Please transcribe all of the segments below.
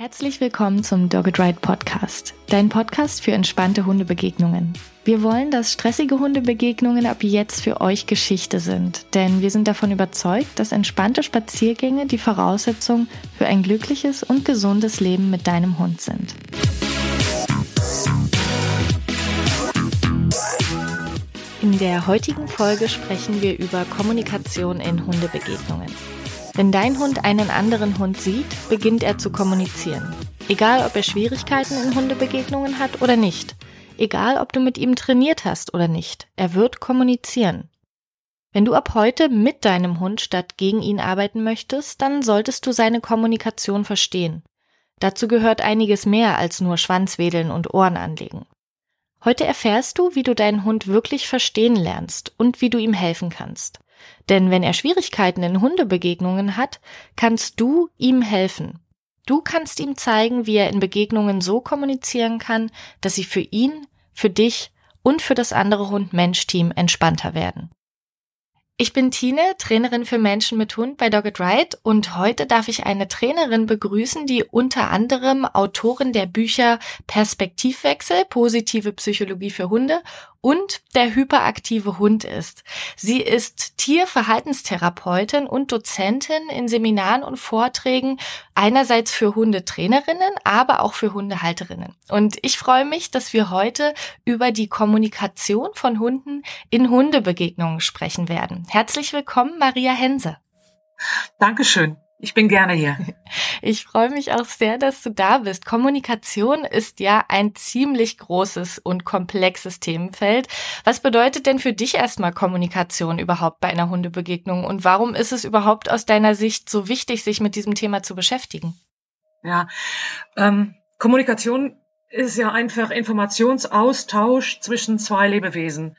Herzlich willkommen zum Dogged Ride Podcast, dein Podcast für entspannte Hundebegegnungen. Wir wollen, dass stressige Hundebegegnungen ab jetzt für euch Geschichte sind, denn wir sind davon überzeugt, dass entspannte Spaziergänge die Voraussetzung für ein glückliches und gesundes Leben mit deinem Hund sind. In der heutigen Folge sprechen wir über Kommunikation in Hundebegegnungen. Wenn dein Hund einen anderen Hund sieht, beginnt er zu kommunizieren. Egal, ob er Schwierigkeiten in Hundebegegnungen hat oder nicht. Egal, ob du mit ihm trainiert hast oder nicht. Er wird kommunizieren. Wenn du ab heute mit deinem Hund statt gegen ihn arbeiten möchtest, dann solltest du seine Kommunikation verstehen. Dazu gehört einiges mehr als nur Schwanzwedeln und Ohren anlegen. Heute erfährst du, wie du deinen Hund wirklich verstehen lernst und wie du ihm helfen kannst. Denn wenn er Schwierigkeiten in Hundebegegnungen hat, kannst du ihm helfen. Du kannst ihm zeigen, wie er in Begegnungen so kommunizieren kann, dass sie für ihn, für dich und für das andere Hund-Mensch-Team entspannter werden. Ich bin Tine, Trainerin für Menschen mit Hund bei Dogged Ride und heute darf ich eine Trainerin begrüßen, die unter anderem Autorin der Bücher Perspektivwechsel, positive Psychologie für Hunde und der hyperaktive Hund ist. Sie ist Tierverhaltenstherapeutin und Dozentin in Seminaren und Vorträgen, einerseits für Hundetrainerinnen, aber auch für Hundehalterinnen. Und ich freue mich, dass wir heute über die Kommunikation von Hunden in Hundebegegnungen sprechen werden. Herzlich willkommen, Maria Hense. Dankeschön. Ich bin gerne hier. Ich freue mich auch sehr, dass du da bist. Kommunikation ist ja ein ziemlich großes und komplexes Themenfeld. Was bedeutet denn für dich erstmal Kommunikation überhaupt bei einer Hundebegegnung und warum ist es überhaupt aus deiner Sicht so wichtig, sich mit diesem Thema zu beschäftigen? Ja, ähm, Kommunikation ist ja einfach Informationsaustausch zwischen zwei Lebewesen.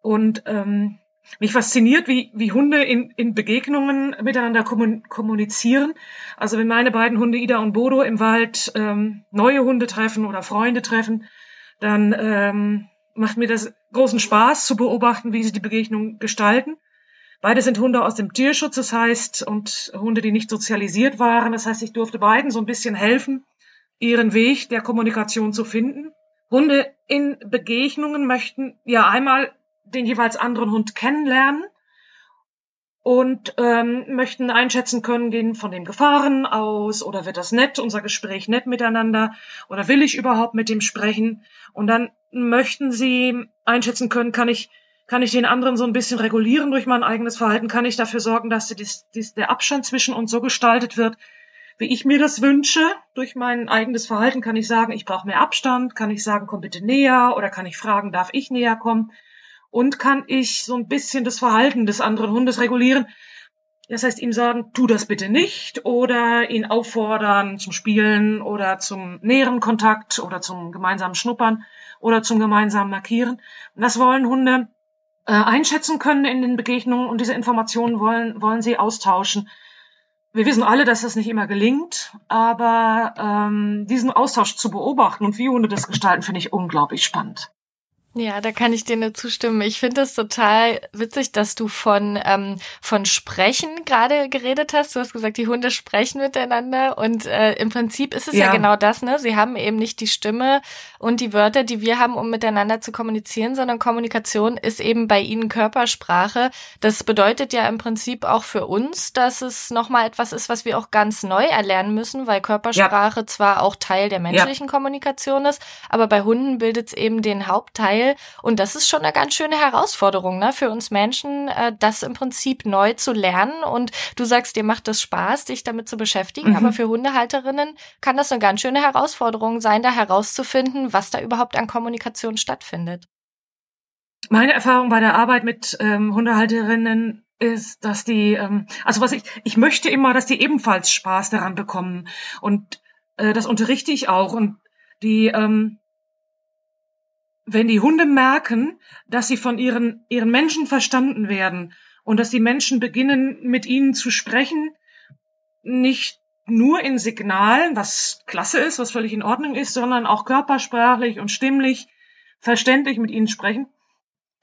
Und ähm, mich fasziniert, wie, wie Hunde in, in Begegnungen miteinander kommunizieren. Also wenn meine beiden Hunde Ida und Bodo im Wald ähm, neue Hunde treffen oder Freunde treffen, dann ähm, macht mir das großen Spaß zu beobachten, wie sie die Begegnung gestalten. Beide sind Hunde aus dem Tierschutz, das heißt, und Hunde, die nicht sozialisiert waren. Das heißt, ich durfte beiden so ein bisschen helfen, ihren Weg der Kommunikation zu finden. Hunde in Begegnungen möchten ja einmal den jeweils anderen Hund kennenlernen und ähm, möchten einschätzen können, gehen von den Gefahren aus oder wird das nett, unser Gespräch nett miteinander oder will ich überhaupt mit dem sprechen? Und dann möchten sie einschätzen können, kann ich kann ich den anderen so ein bisschen regulieren durch mein eigenes Verhalten? Kann ich dafür sorgen, dass die, die, der Abstand zwischen uns so gestaltet wird, wie ich mir das wünsche? Durch mein eigenes Verhalten kann ich sagen, ich brauche mehr Abstand, kann ich sagen, komm bitte näher oder kann ich fragen, darf ich näher kommen? Und kann ich so ein bisschen das Verhalten des anderen Hundes regulieren. Das heißt, ihm sagen, tu das bitte nicht oder ihn auffordern zum Spielen oder zum näheren Kontakt oder zum gemeinsamen Schnuppern oder zum gemeinsamen Markieren. Und das wollen Hunde äh, einschätzen können in den Begegnungen und diese Informationen wollen, wollen sie austauschen. Wir wissen alle, dass das nicht immer gelingt, aber ähm, diesen Austausch zu beobachten und wie Hunde das gestalten, finde ich unglaublich spannend. Ja, da kann ich dir nur zustimmen. Ich finde es total witzig, dass du von, ähm, von Sprechen gerade geredet hast. Du hast gesagt, die Hunde sprechen miteinander und äh, im Prinzip ist es ja. ja genau das, ne? Sie haben eben nicht die Stimme und die Wörter, die wir haben, um miteinander zu kommunizieren, sondern Kommunikation ist eben bei ihnen Körpersprache. Das bedeutet ja im Prinzip auch für uns, dass es nochmal etwas ist, was wir auch ganz neu erlernen müssen, weil Körpersprache ja. zwar auch Teil der menschlichen ja. Kommunikation ist, aber bei Hunden bildet es eben den Hauptteil Teil. Und das ist schon eine ganz schöne Herausforderung ne, für uns Menschen, äh, das im Prinzip neu zu lernen. Und du sagst, dir macht das Spaß, dich damit zu beschäftigen. Mhm. Aber für Hundehalterinnen kann das eine ganz schöne Herausforderung sein, da herauszufinden, was da überhaupt an Kommunikation stattfindet. Meine Erfahrung bei der Arbeit mit ähm, Hundehalterinnen ist, dass die, ähm, also was ich, ich möchte immer, dass die ebenfalls Spaß daran bekommen. Und äh, das unterrichte ich auch. Und die, ähm, wenn die Hunde merken, dass sie von ihren, ihren Menschen verstanden werden und dass die Menschen beginnen, mit ihnen zu sprechen, nicht nur in Signalen, was klasse ist, was völlig in Ordnung ist, sondern auch körpersprachlich und stimmlich verständlich mit ihnen sprechen,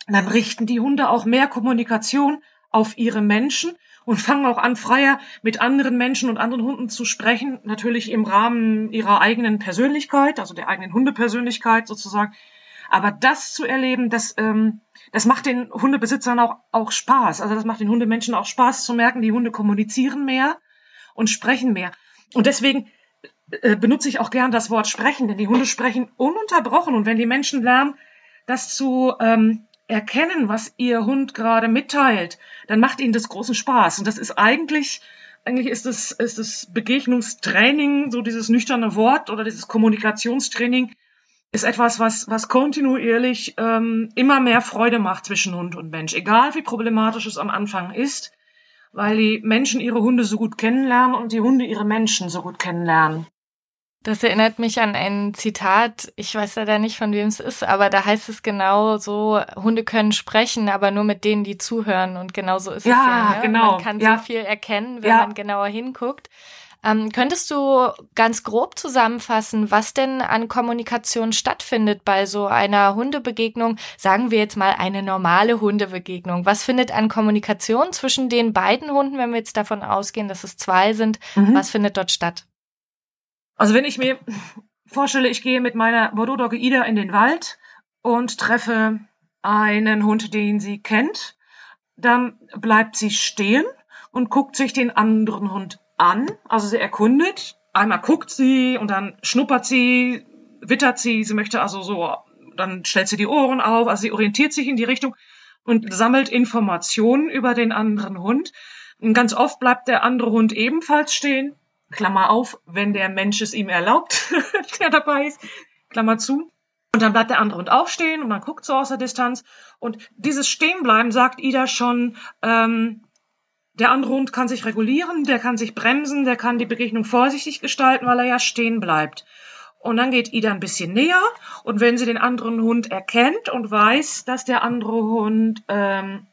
dann richten die Hunde auch mehr Kommunikation auf ihre Menschen und fangen auch an, freier mit anderen Menschen und anderen Hunden zu sprechen, natürlich im Rahmen ihrer eigenen Persönlichkeit, also der eigenen Hundepersönlichkeit sozusagen. Aber das zu erleben, das, ähm, das macht den Hundebesitzern auch, auch Spaß. Also das macht den Hundemenschen auch Spaß zu merken, die Hunde kommunizieren mehr und sprechen mehr. Und deswegen äh, benutze ich auch gern das Wort sprechen, denn die Hunde sprechen ununterbrochen. Und wenn die Menschen lernen, das zu ähm, erkennen, was ihr Hund gerade mitteilt, dann macht ihnen das großen Spaß. Und das ist eigentlich, eigentlich ist es, ist es Begegnungstraining, so dieses nüchterne Wort oder dieses Kommunikationstraining, ist etwas, was, was kontinuierlich ähm, immer mehr Freude macht zwischen Hund und Mensch. Egal wie problematisch es am Anfang ist, weil die Menschen ihre Hunde so gut kennenlernen und die Hunde ihre Menschen so gut kennenlernen. Das erinnert mich an ein Zitat, ich weiß leider nicht, von wem es ist, aber da heißt es genau so, Hunde können sprechen, aber nur mit denen, die zuhören. Und genau so ist ja, es ja. Ne? Genau. Man kann ja. so viel erkennen, wenn Ja. man genauer hinguckt. Ähm, könntest du ganz grob zusammenfassen, was denn an Kommunikation stattfindet bei so einer Hundebegegnung? Sagen wir jetzt mal eine normale Hundebegegnung. Was findet an Kommunikation zwischen den beiden Hunden, wenn wir jetzt davon ausgehen, dass es zwei sind? Mhm. Was findet dort statt? Also wenn ich mir vorstelle, ich gehe mit meiner Bordeaux Dogge Ida in den Wald und treffe einen Hund, den sie kennt, dann bleibt sie stehen und guckt sich den anderen Hund an. Also sie erkundet. Einmal guckt sie und dann schnuppert sie, wittert sie. Sie möchte also so, dann stellt sie die Ohren auf. Also sie orientiert sich in die Richtung und sammelt Informationen über den anderen Hund. Und ganz oft bleibt der andere Hund ebenfalls stehen. Klammer auf, wenn der Mensch es ihm erlaubt, der dabei ist, Klammer zu. Und dann bleibt der andere Hund auch stehen und man guckt so aus der Distanz. Und dieses Stehenbleiben sagt Ida schon, ähm, der andere Hund kann sich regulieren, der kann sich bremsen, der kann die Begegnung vorsichtig gestalten, weil er ja stehen bleibt. Und dann geht Ida ein bisschen näher und wenn sie den anderen Hund erkennt und weiß, dass der andere Hund, ähm,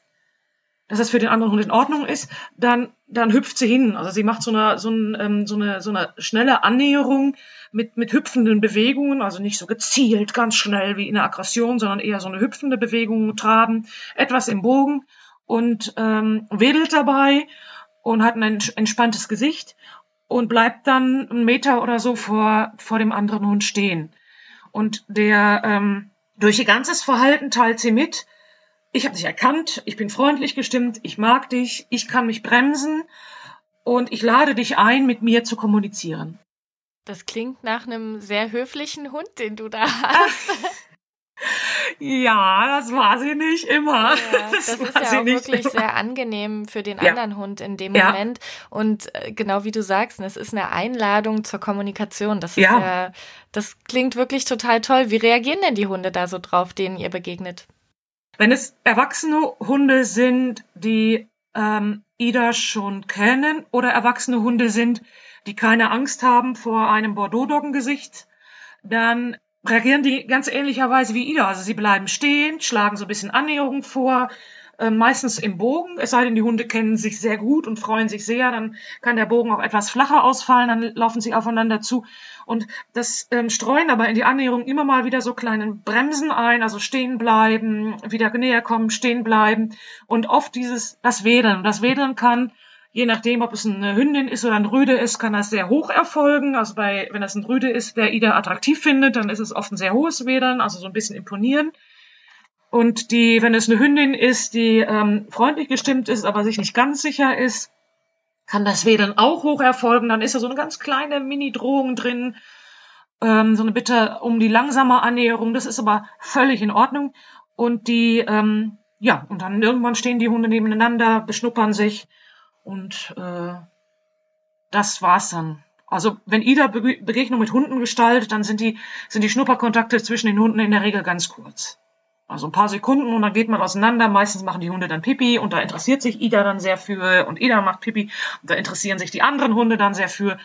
dass das für den anderen Hund in Ordnung ist, dann, dann hüpft sie hin. Also sie macht so eine, so, ein, ähm, so eine, so eine schnelle Annäherung mit, mit hüpfenden Bewegungen, also nicht so gezielt, ganz schnell wie in der Aggression, sondern eher so eine hüpfende Bewegung, traben, etwas im Bogen und ähm, wedelt dabei und hat ein ents- entspanntes Gesicht und bleibt dann einen Meter oder so vor, vor dem anderen Hund stehen. Und der ähm, durch ihr ganzes Verhalten teilt sie mit, ich habe dich erkannt, ich bin freundlich gestimmt, ich mag dich, ich kann mich bremsen und ich lade dich ein, mit mir zu kommunizieren. Das klingt nach einem sehr höflichen Hund, den du da hast. Ja, das war sie nicht immer. Ja, das ist war ja sie auch nicht wirklich immer. sehr angenehm für den Ja. anderen Hund in dem Ja. Moment. Und äh, genau wie du sagst, es ist eine Einladung zur Kommunikation. Das ist Ja. ja, das klingt wirklich total toll. Wie reagieren denn die Hunde da so drauf, denen ihr begegnet? Wenn es erwachsene Hunde sind, die ähm, Ida schon kennen oder erwachsene Hunde sind, die keine Angst haben vor einem Bordeaux-Doggengesicht, dann reagieren die ganz ähnlicherweise wie Ida. Also sie bleiben stehen, schlagen so ein bisschen Annäherung vor, äh, meistens im Bogen, es sei denn, die Hunde kennen sich sehr gut und freuen sich sehr, dann kann der Bogen auch etwas flacher ausfallen, dann laufen sie aufeinander zu. Und das ähm, streuen aber in die Annäherung immer mal wieder so kleine Bremsen ein, also stehen bleiben, wieder näher kommen, stehen bleiben und oft dieses, das Wedeln. Das Wedeln kann, je nachdem, ob es eine Hündin ist oder ein Rüde ist, kann das sehr hoch erfolgen. Also bei, wenn das ein Rüde ist, der Ida attraktiv findet, dann ist es oft ein sehr hohes Wedeln, also so ein bisschen imponieren. Und die, wenn es eine Hündin ist, die ähm, freundlich gestimmt ist, aber sich nicht ganz sicher ist, kann das Wedeln auch hoch erfolgen. Dann ist da so eine ganz kleine Mini-Drohung drin, ähm, so eine Bitte um die langsame Annäherung. Das ist aber völlig in Ordnung. Und die, ähm, ja, und dann irgendwann stehen die Hunde nebeneinander, beschnuppern sich und äh, das war's dann. Also wenn Ida Be Begegnung mit Hunden gestaltet, dann sind die, sind die Schnupperkontakte zwischen den Hunden in der Regel ganz kurz. Also ein paar Sekunden und dann geht man auseinander. Meistens machen die Hunde dann Pipi und da interessiert sich Ida dann sehr für und Ida macht Pipi und da interessieren sich die anderen Hunde dann sehr für.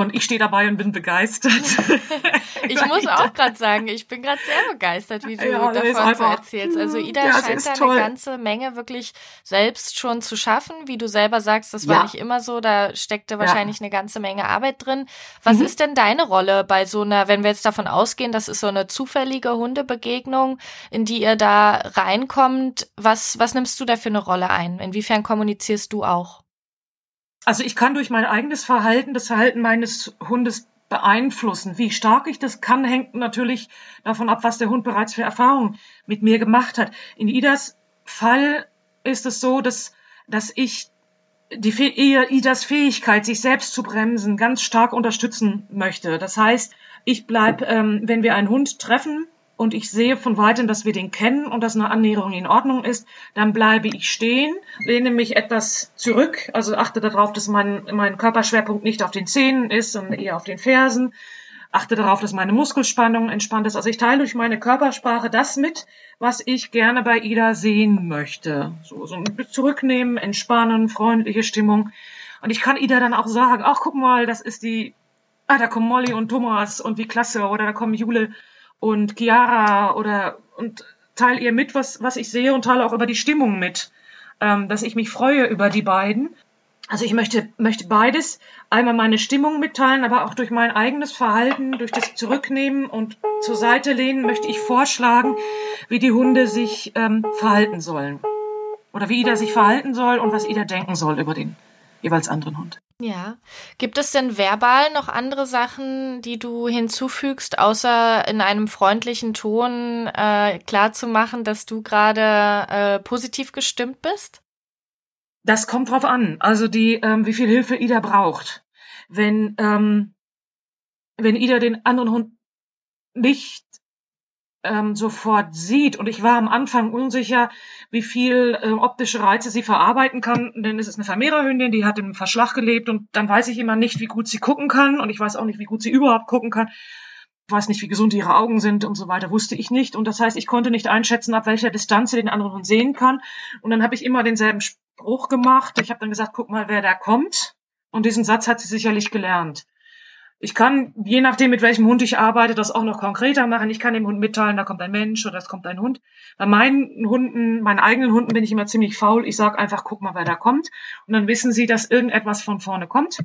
Und ich stehe dabei und bin begeistert. ich muss auch gerade sagen, ich bin gerade sehr begeistert, wie du ja, davon so erzählst. Also Ida ja, scheint da eine ganze Menge wirklich selbst schon zu schaffen. Wie du selber sagst, das war ja. nicht immer so. Da steckte wahrscheinlich eine ganze Menge Arbeit drin. Was mhm. ist denn deine Rolle bei so einer, wenn wir jetzt davon ausgehen, das ist so eine zufällige Hundebegegnung, in die ihr da reinkommt? Was, was nimmst du da für eine Rolle ein? Inwiefern kommunizierst du auch? Also ich kann durch mein eigenes Verhalten das Verhalten meines Hundes beeinflussen. Wie stark ich das kann, hängt natürlich davon ab, was der Hund bereits für Erfahrungen mit mir gemacht hat. In Idas Fall ist es so, dass, dass ich die Idas Fähigkeit, sich selbst zu bremsen, ganz stark unterstützen möchte. Das heißt, ich bleib, ähm, wenn wir einen Hund treffen, und ich sehe von weitem, dass wir den kennen und dass eine Annäherung in Ordnung ist, dann bleibe ich stehen, lehne mich etwas zurück, also achte darauf, dass mein, mein Körperschwerpunkt nicht auf den Zähnen ist, sondern eher auf den Fersen, achte darauf, dass meine Muskelspannung entspannt ist. Also ich teile durch meine Körpersprache das mit, was ich gerne bei Ida sehen möchte. So, so ein bisschen zurücknehmen, entspannen, freundliche Stimmung. Und ich kann Ida dann auch sagen, ach, guck mal, das ist die, ah, da kommen Molly und Thomas und wie klasse, oder da kommen Jule und Chiara oder und teile ihr mit, was, was ich sehe und teile auch über die Stimmung mit, ähm, dass ich mich freue über die beiden. Also ich möchte, möchte beides, einmal meine Stimmung mitteilen, aber auch durch mein eigenes Verhalten, durch das Zurücknehmen und zur Seite lehnen, möchte ich vorschlagen, wie die Hunde sich ähm, verhalten sollen. Oder wie Ida sich verhalten soll und was Ida denken soll über den jeweils anderen Hund. Ja. Gibt es denn verbal noch andere Sachen, die du hinzufügst, außer in einem freundlichen Ton äh, klar zu machen, dass du gerade äh, positiv gestimmt bist? Das kommt drauf an. Also die, ähm, wie viel Hilfe Ida braucht. Wenn ähm, wenn Ida den anderen Hund nicht ähm, sofort sieht. Und ich war am Anfang unsicher, wie viel äh, optische Reize sie verarbeiten kann, denn es ist eine Vermehrerhündin, die hat im Verschlag gelebt und dann weiß ich immer nicht, wie gut sie gucken kann und ich weiß auch nicht, wie gut sie überhaupt gucken kann. Ich weiß nicht, wie gesund ihre Augen sind und so weiter, wusste ich nicht. Und das heißt, ich konnte nicht einschätzen, ab welcher Distanz sie den anderen sehen kann. Und dann habe ich immer denselben Spruch gemacht. Ich habe dann gesagt, guck mal, wer da kommt. Und diesen Satz hat sie sicherlich gelernt. Ich kann, je nachdem, mit welchem Hund ich arbeite, das auch noch konkreter machen. Ich kann dem Hund mitteilen, da kommt ein Mensch oder es kommt ein Hund. Bei meinen Hunden, meinen eigenen Hunden bin ich immer ziemlich faul. Ich sage einfach, guck mal, wer da kommt. Und dann wissen sie, dass irgendetwas von vorne kommt.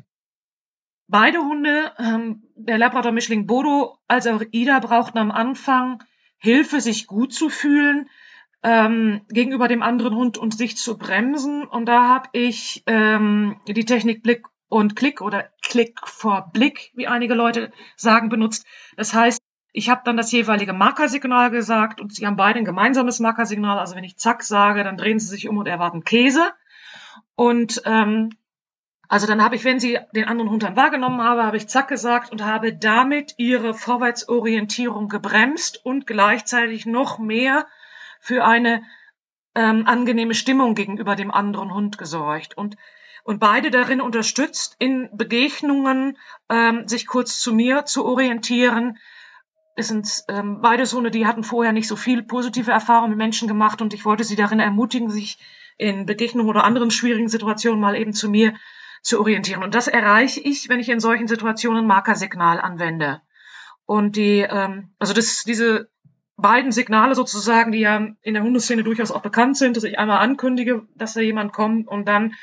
Beide Hunde, ähm, der Labrador-Mischling Bodo als auch Ida, brauchten am Anfang Hilfe, sich gut zu fühlen ähm, gegenüber dem anderen Hund und sich zu bremsen. Und da habe ich ähm, die Technik Blick und Klick oder Klick vor Blick, wie einige Leute sagen, benutzt. Das heißt, ich habe dann das jeweilige Markersignal gesagt und sie haben beide ein gemeinsames Markersignal. Also wenn ich Zack sage, dann drehen sie sich um und erwarten Käse. Und ähm, also dann habe ich, wenn sie den anderen Hund dann wahrgenommen habe, habe ich Zack gesagt und habe damit ihre Vorwärtsorientierung gebremst und gleichzeitig noch mehr für eine ähm, angenehme Stimmung gegenüber dem anderen Hund gesorgt. Und und beide darin unterstützt, in Begegnungen ähm, sich kurz zu mir zu orientieren. Es sind ähm, beide Hunde, die hatten vorher nicht so viel positive Erfahrungen mit Menschen gemacht und ich wollte sie darin ermutigen, sich in Begegnungen oder anderen schwierigen Situationen mal eben zu mir zu orientieren. Und das erreiche ich, wenn ich in solchen Situationen Markersignal anwende. Und die, ähm, also das, diese beiden Signale sozusagen, die ja in der Hundeszene durchaus auch bekannt sind, dass ich einmal ankündige, dass da jemand kommt und dann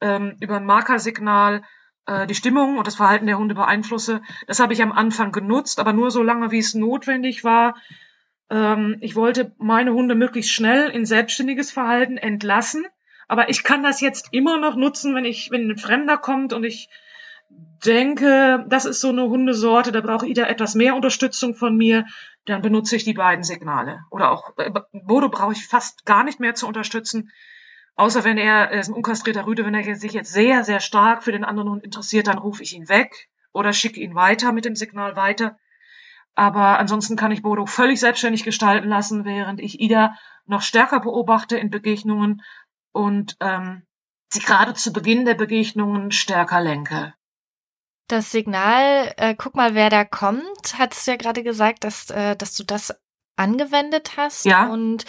ähm, über ein Markersignal äh, die Stimmung und das Verhalten der Hunde beeinflusse. Das habe ich am Anfang genutzt, aber nur so lange, wie es notwendig war. Ähm, ich wollte meine Hunde möglichst schnell in selbstständiges Verhalten entlassen. Aber ich kann das jetzt immer noch nutzen, wenn ich, wenn ein Fremder kommt und ich denke, das ist so eine Hundesorte, da braucht Ida etwas mehr Unterstützung von mir, dann benutze ich die beiden Signale. Oder auch äh, Bodo brauche ich fast gar nicht mehr zu unterstützen. Außer wenn er, er ist ein unkastrierter Rüde, wenn er sich jetzt sehr, sehr stark für den anderen Hund interessiert, dann rufe ich ihn weg oder schicke ihn weiter mit dem Signal weiter. Aber ansonsten kann ich Bodo völlig selbstständig gestalten lassen, während ich Ida noch stärker beobachte in Begegnungen und ähm, sie gerade zu Beginn der Begegnungen stärker lenke. Das Signal, äh, guck mal, wer da kommt, hattest du ja gerade gesagt, dass, äh, dass du das angewendet hast. Ja. Und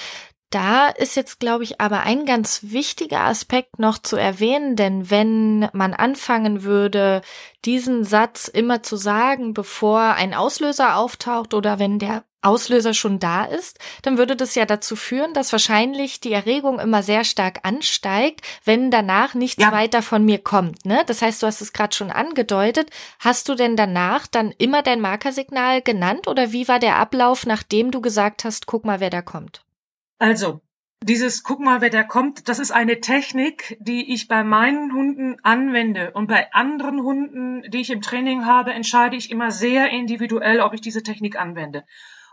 Da ist jetzt, glaube ich, aber ein ganz wichtiger Aspekt noch zu erwähnen, denn wenn man anfangen würde, diesen Satz immer zu sagen, bevor ein Auslöser auftaucht oder wenn der Auslöser schon da ist, dann würde das ja dazu führen, dass wahrscheinlich die Erregung immer sehr stark ansteigt, wenn danach nichts ja. weiter von mir kommt. Ne? Das heißt, du hast es gerade schon angedeutet. Hast du denn danach dann immer dein Markersignal genannt oder wie war der Ablauf, nachdem du gesagt hast, guck mal, wer da kommt? Also, dieses Guck mal, wer da kommt, das ist eine Technik, die ich bei meinen Hunden anwende. Und bei anderen Hunden, die ich im Training habe, entscheide ich immer sehr individuell, ob ich diese Technik anwende.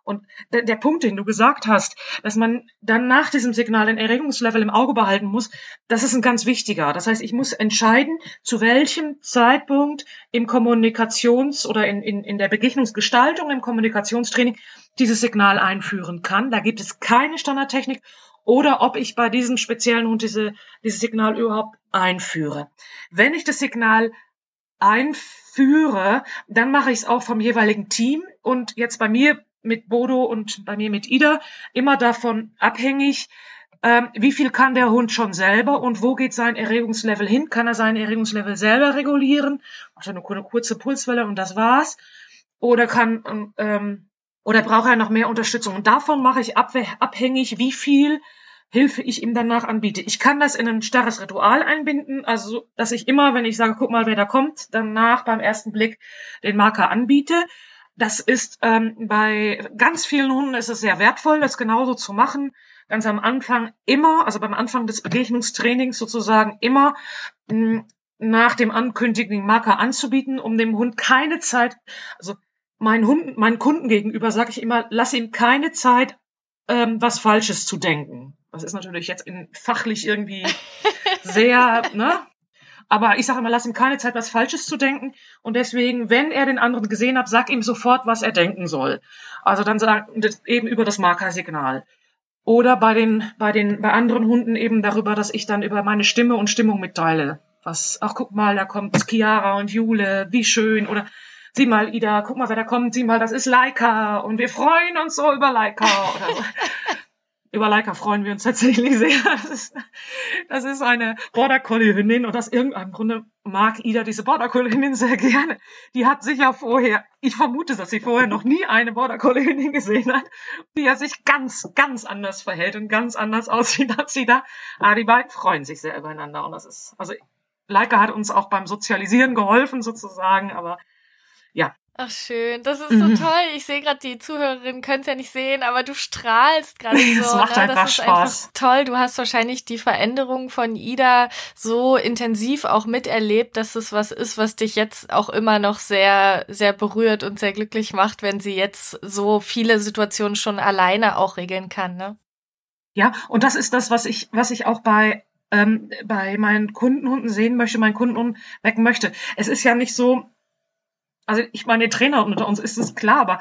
Und der, der Punkt, den du gesagt hast, dass man dann nach diesem Signal den Erregungslevel im Auge behalten muss, das ist ein ganz wichtiger. Das heißt, ich muss entscheiden, zu welchem Zeitpunkt im Kommunikations- oder in, in, in der Begegnungsgestaltung, im Kommunikationstraining dieses Signal einführen kann. Da gibt es keine Standardtechnik oder ob ich bei diesem speziellen Hund diese, dieses Signal überhaupt einführe. Wenn ich das Signal einführe, dann mache ich es auch vom jeweiligen Team. Und jetzt bei mir mit Bodo und bei mir mit Ida immer davon abhängig, ähm, wie viel kann der Hund schon selber und wo geht sein Erregungslevel hin? Kann er sein Erregungslevel selber regulieren? Macht er nur eine kurze Pulswelle und das war's? Oder kann ähm, oder braucht er noch mehr Unterstützung? Und davon mache ich abhängig, wie viel Hilfe ich ihm danach anbiete. Ich kann das in ein starres Ritual einbinden, also dass ich immer, wenn ich sage, guck mal, wer da kommt, danach beim ersten Blick den Marker anbiete. Das ist ähm, bei ganz vielen Hunden ist es sehr wertvoll, das genauso zu machen. Ganz am Anfang immer, also beim Anfang des Begegnungstrainings sozusagen immer mh, hm, nach dem ankündigenden Marker anzubieten, um dem Hund keine Zeit, also meinen Hunden, meinen Kunden gegenüber sage ich immer, lass ihm keine Zeit, ähm, was Falsches zu denken. Das ist natürlich jetzt in fachlich irgendwie sehr, ne? Aber ich sage immer, lass ihm keine Zeit, was Falsches zu denken. Und deswegen, wenn er den anderen gesehen hat, sag ihm sofort, was er denken soll. Also dann sag eben über das Markersignal. Oder bei den, bei den, bei anderen Hunden eben darüber, dass ich dann über meine Stimme und Stimmung mitteile. Was, ach guck mal, da kommt Chiara und Jule, wie schön. Oder sieh mal, Ida, guck mal, wer da kommt, sieh mal, das ist Laika. Und wir freuen uns so über Laika. Oder so. Über Leica freuen wir uns tatsächlich sehr. Das ist, das ist eine Border Collie Hündin und aus irgendeinem Grunde mag Ida diese Border Collie Hündin sehr gerne. Die hat sich ja vorher, ich vermute, dass sie vorher noch nie eine Border Collie Hündin gesehen hat, die ja sich ganz, ganz anders verhält und ganz anders aussieht als sie da. Aber die beiden freuen sich sehr übereinander und das ist, also Leica hat uns auch beim Sozialisieren geholfen sozusagen, aber ja, Ach schön, das ist so mhm. toll. Ich sehe gerade, die Zuhörerinnen können es ja nicht sehen, aber du strahlst gerade so. Das macht ne? einfach das ist Spaß. einfach toll. Du hast wahrscheinlich die Veränderung von Ida so intensiv auch miterlebt, dass es was ist, was dich jetzt auch immer noch sehr, sehr berührt und sehr glücklich macht, wenn sie jetzt so viele Situationen schon alleine auch regeln kann. Ne? Ja, und das ist das, was ich, was ich auch bei ähm, bei meinen Kundenhunden sehen möchte, meinen Kundenhunden wecken möchte. Es ist ja nicht so, also ich meine, Trainer unter uns ist es klar, aber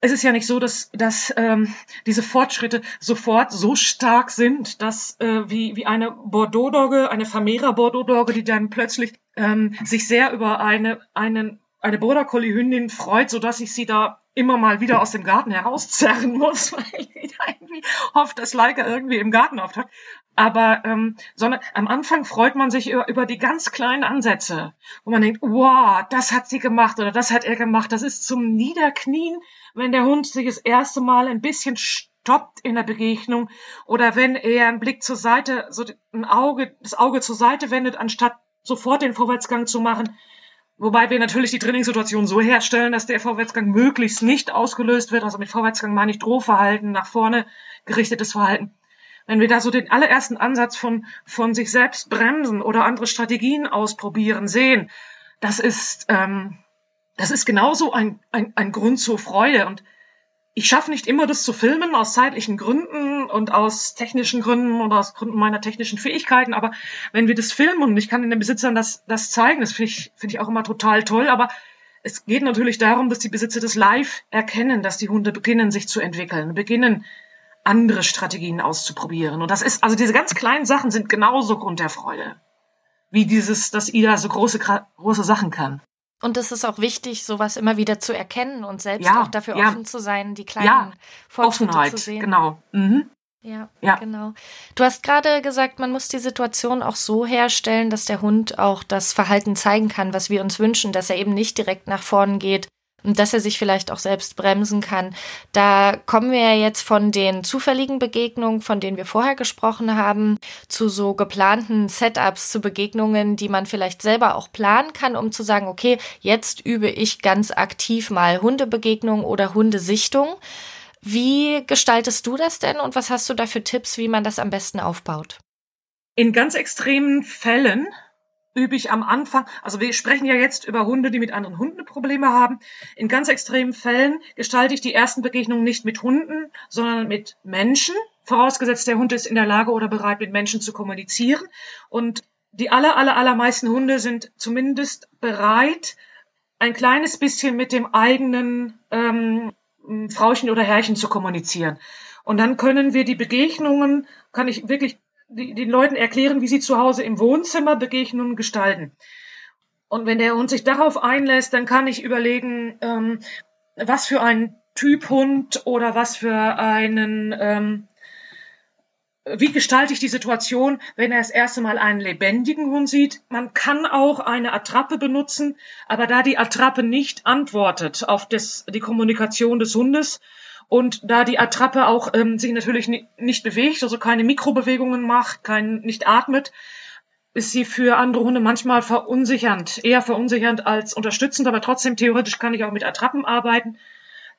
es ist ja nicht so, dass, dass ähm, diese Fortschritte sofort so stark sind, dass äh, wie, wie eine Bordeaux-Dogge, eine Vermehrer Bordeaux-Dogge, die dann plötzlich ähm, sich sehr über eine, einen, eine Border Collie-Hündin freut, so dass ich sie da immer mal wieder aus dem Garten herauszerren muss, weil ich irgendwie hofft, dass Leica irgendwie im Garten auftaucht. Aber ähm, sondern am Anfang freut man sich über, über die ganz kleinen Ansätze, wo man denkt, wow, das hat sie gemacht oder das hat er gemacht. Das ist zum Niederknien, wenn der Hund sich das erste Mal ein bisschen stoppt in der Begegnung oder wenn er einen Blick zur Seite, so ein Auge, das Auge zur Seite wendet, anstatt sofort den Vorwärtsgang zu machen. Wobei wir natürlich die Trainingssituation so herstellen, dass der Vorwärtsgang möglichst nicht ausgelöst wird. Also mit Vorwärtsgang meine ich Drohverhalten, nach vorne gerichtetes Verhalten wenn wir da so den allerersten Ansatz von, von sich selbst bremsen oder andere Strategien ausprobieren sehen, das ist, ähm, das ist genauso ein, ein, ein Grund zur Freude. Und ich schaffe nicht immer, das zu filmen, aus zeitlichen Gründen und aus technischen Gründen oder aus Gründen meiner technischen Fähigkeiten. Aber wenn wir das filmen und ich kann den Besitzern das, das zeigen, das finde ich, finde ich auch immer total toll. Aber es geht natürlich darum, dass die Besitzer das live erkennen, dass die Hunde beginnen, sich zu entwickeln, beginnen, andere Strategien auszuprobieren. Und das ist, also diese ganz kleinen Sachen sind genauso Grund der Freude. Wie dieses, dass Ida so große, große Sachen kann. Und es ist auch wichtig, sowas immer wieder zu erkennen und selbst ja, auch dafür ja. offen zu sein, die kleinen ja, Fortschritte Offenheit, zu sehen. Genau. Mhm. Ja, ja, genau. Du hast gerade gesagt, man muss die Situation auch so herstellen, dass der Hund auch das Verhalten zeigen kann, was wir uns wünschen, dass er eben nicht direkt nach vorn geht und dass er sich vielleicht auch selbst bremsen kann. Da kommen wir ja jetzt von den zufälligen Begegnungen, von denen wir vorher gesprochen haben, zu so geplanten Setups, zu Begegnungen, die man vielleicht selber auch planen kann, um zu sagen, okay, jetzt übe ich ganz aktiv mal Hundebegegnung oder Hundesichtung. Wie gestaltest du das denn und was hast du da für Tipps, wie man das am besten aufbaut? In ganz extremen Fällen übe ich am Anfang, also wir sprechen ja jetzt über Hunde, die mit anderen Hunden Probleme haben. In ganz extremen Fällen gestalte ich die ersten Begegnungen nicht mit Hunden, sondern mit Menschen, vorausgesetzt der Hund ist in der Lage oder bereit, mit Menschen zu kommunizieren. Und die aller, aller, allermeisten Hunde sind zumindest bereit, ein kleines bisschen mit dem eigenen ähm, Frauchen oder Herrchen zu kommunizieren. Und dann können wir die Begegnungen, kann ich wirklich den Leuten erklären, wie sie zu Hause im Wohnzimmer Begegnungen gestalten. Und wenn der Hund sich darauf einlässt, dann kann ich überlegen, ähm, was für ein Typ Hund oder was für einen, ähm, wie gestalte ich die Situation, wenn er das erste Mal einen lebendigen Hund sieht. Man kann auch eine Attrappe benutzen, aber da die Attrappe nicht antwortet auf das, die Kommunikation des Hundes, und da die Attrappe auch ähm, sich natürlich nicht bewegt, also keine Mikrobewegungen macht, kein, nicht atmet, ist sie für andere Hunde manchmal verunsichernd, eher verunsichernd als unterstützend, aber trotzdem theoretisch kann ich auch mit Attrappen arbeiten.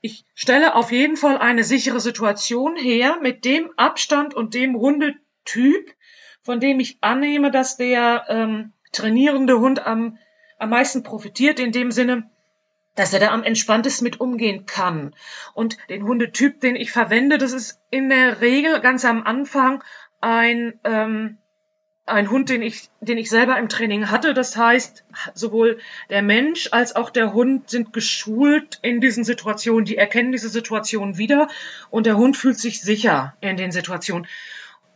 Ich stelle auf jeden Fall eine sichere Situation her mit dem Abstand und dem Hundetyp, von dem ich annehme, dass der ähm, trainierende Hund am, am meisten profitiert, in dem Sinne, dass er da am entspanntesten mit umgehen kann. Und den Hundetyp, den ich verwende, das ist in der Regel ganz am Anfang ein, ähm, ein Hund, den ich, den ich selber im Training hatte. Das heißt, sowohl der Mensch als auch der Hund sind geschult in diesen Situationen. Die erkennen diese Situation wieder und der Hund fühlt sich sicher in den Situationen.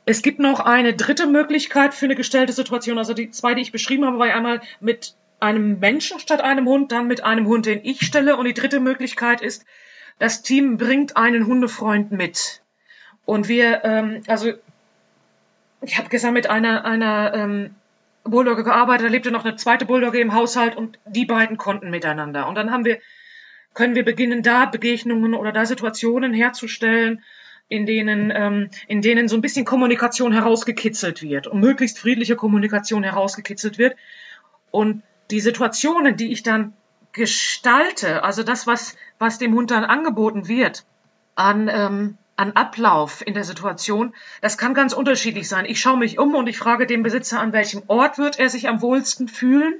Es gibt noch eine dritte Möglichkeit für eine gestellte Situation. Also die zwei, die ich beschrieben habe, war einmal mit einem Menschen statt einem Hund, dann mit einem Hund, den ich stelle. Und die dritte Möglichkeit ist, das Team bringt einen Hundefreund mit. Und wir, ähm, also ich habe gestern mit einer, einer ähm, Bulldogge gearbeitet, da lebte noch eine zweite Bulldogge im Haushalt und die beiden konnten miteinander. Und dann haben wir, können wir beginnen, da Begegnungen oder da Situationen herzustellen, in denen, ähm, in denen so ein bisschen Kommunikation herausgekitzelt wird und möglichst friedliche Kommunikation herausgekitzelt wird. Und die Situationen, die ich dann gestalte, also das, was, was dem Hund dann angeboten wird, an, ähm, an Ablauf in der Situation, das kann ganz unterschiedlich sein. Ich schaue mich um und ich frage den Besitzer, an welchem Ort wird er sich am wohlsten fühlen